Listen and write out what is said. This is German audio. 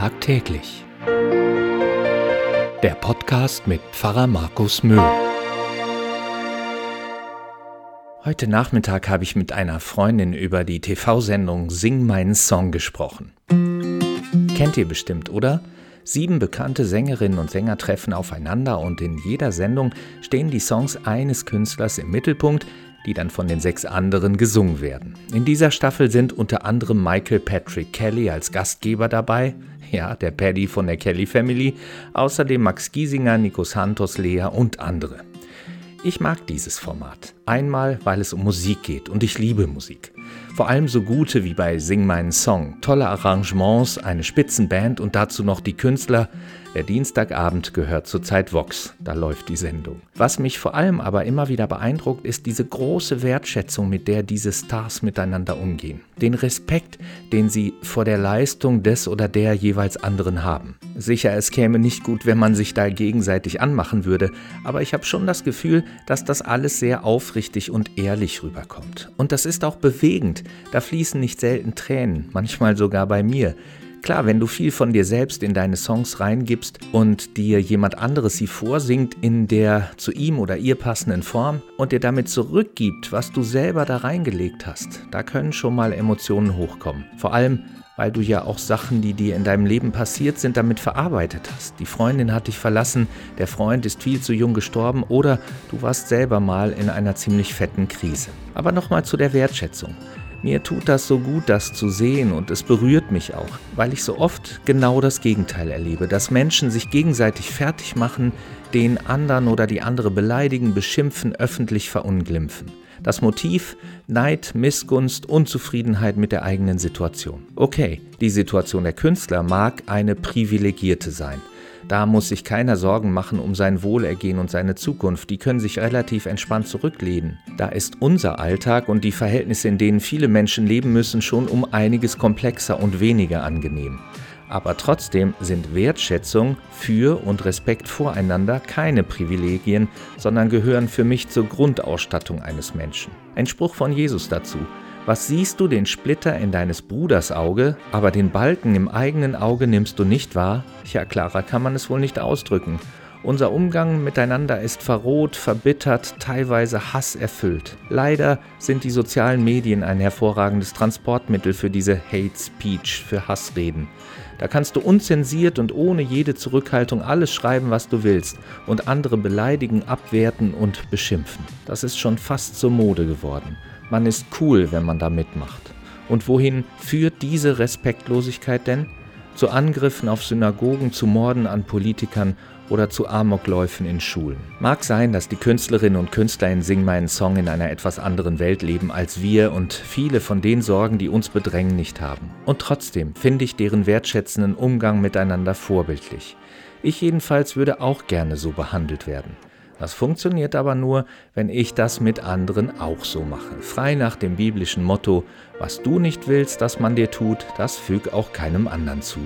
Tagtäglich. Der Podcast mit Pfarrer Markus Möhl. Heute Nachmittag habe ich mit einer Freundin über die TV-Sendung Sing meinen Song gesprochen. Kennt ihr bestimmt, oder? Sieben bekannte Sängerinnen und Sänger treffen aufeinander und in jeder Sendung stehen die Songs eines Künstlers im Mittelpunkt, die dann von den sechs anderen gesungen werden. In dieser Staffel sind unter anderem Michael Patrick Kelly als Gastgeber dabei, ja, der Paddy von der Kelly Family, außerdem Max Giesinger, Nico Santos, Lea und andere. Ich mag dieses Format. Einmal, weil es um Musik geht und ich liebe Musik. Vor allem so gute wie bei Sing meinen Song. Tolle Arrangements, eine Spitzenband und dazu noch die Künstler. Der Dienstagabend gehört zur Zeit Vox, da läuft die Sendung. Was mich vor allem aber immer wieder beeindruckt, ist diese große Wertschätzung, mit der diese Stars miteinander umgehen. Den Respekt, den sie vor der Leistung des oder der jeweils anderen haben. Sicher, es käme nicht gut, wenn man sich da gegenseitig anmachen würde, aber ich habe schon das Gefühl, dass das alles sehr aufrichtig und ehrlich rüberkommt. Und das ist auch bewegend, da fließen nicht selten Tränen, manchmal sogar bei mir. Klar, wenn du viel von dir selbst in deine Songs reingibst und dir jemand anderes sie vorsingt in der zu ihm oder ihr passenden Form und dir damit zurückgibt, was du selber da reingelegt hast, da können schon mal Emotionen hochkommen. Vor allem, weil du ja auch Sachen, die dir in deinem Leben passiert sind, damit verarbeitet hast. Die Freundin hat dich verlassen, der Freund ist viel zu jung gestorben oder du warst selber mal in einer ziemlich fetten Krise. Aber nochmal zu der Wertschätzung. Mir tut das so gut, das zu sehen und es berührt mich auch, weil ich so oft genau das Gegenteil erlebe, dass Menschen sich gegenseitig fertig machen, den anderen oder die andere beleidigen, beschimpfen, öffentlich verunglimpfen. Das Motiv Neid, Missgunst, Unzufriedenheit mit der eigenen Situation. Okay, die Situation der Künstler mag eine privilegierte sein. Da muss sich keiner Sorgen machen um sein Wohlergehen und seine Zukunft. Die können sich relativ entspannt zurücklehnen. Da ist unser Alltag und die Verhältnisse, in denen viele Menschen leben müssen, schon um einiges komplexer und weniger angenehm. Aber trotzdem sind Wertschätzung für und Respekt voreinander keine Privilegien, sondern gehören für mich zur Grundausstattung eines Menschen. Ein Spruch von Jesus dazu. Was siehst du den Splitter in deines Bruders Auge, aber den Balken im eigenen Auge nimmst du nicht wahr? Ja, klarer kann man es wohl nicht ausdrücken. Unser Umgang miteinander ist verroht, verbittert, teilweise hasserfüllt. Leider sind die sozialen Medien ein hervorragendes Transportmittel für diese Hate Speech, für Hassreden. Da kannst du unzensiert und ohne jede Zurückhaltung alles schreiben, was du willst und andere beleidigen, abwerten und beschimpfen. Das ist schon fast zur Mode geworden. Man ist cool, wenn man da mitmacht. Und wohin führt diese Respektlosigkeit denn? Zu Angriffen auf Synagogen, zu Morden an Politikern oder zu Amokläufen in Schulen. Mag sein, dass die Künstlerinnen und Künstler in Sing meinen Song in einer etwas anderen Welt leben als wir und viele von den Sorgen, die uns bedrängen, nicht haben. Und trotzdem finde ich deren wertschätzenden Umgang miteinander vorbildlich. Ich jedenfalls würde auch gerne so behandelt werden. Das funktioniert aber nur, wenn ich das mit anderen auch so mache. Frei nach dem biblischen Motto, was du nicht willst, dass man dir tut, das füg auch keinem anderen zu.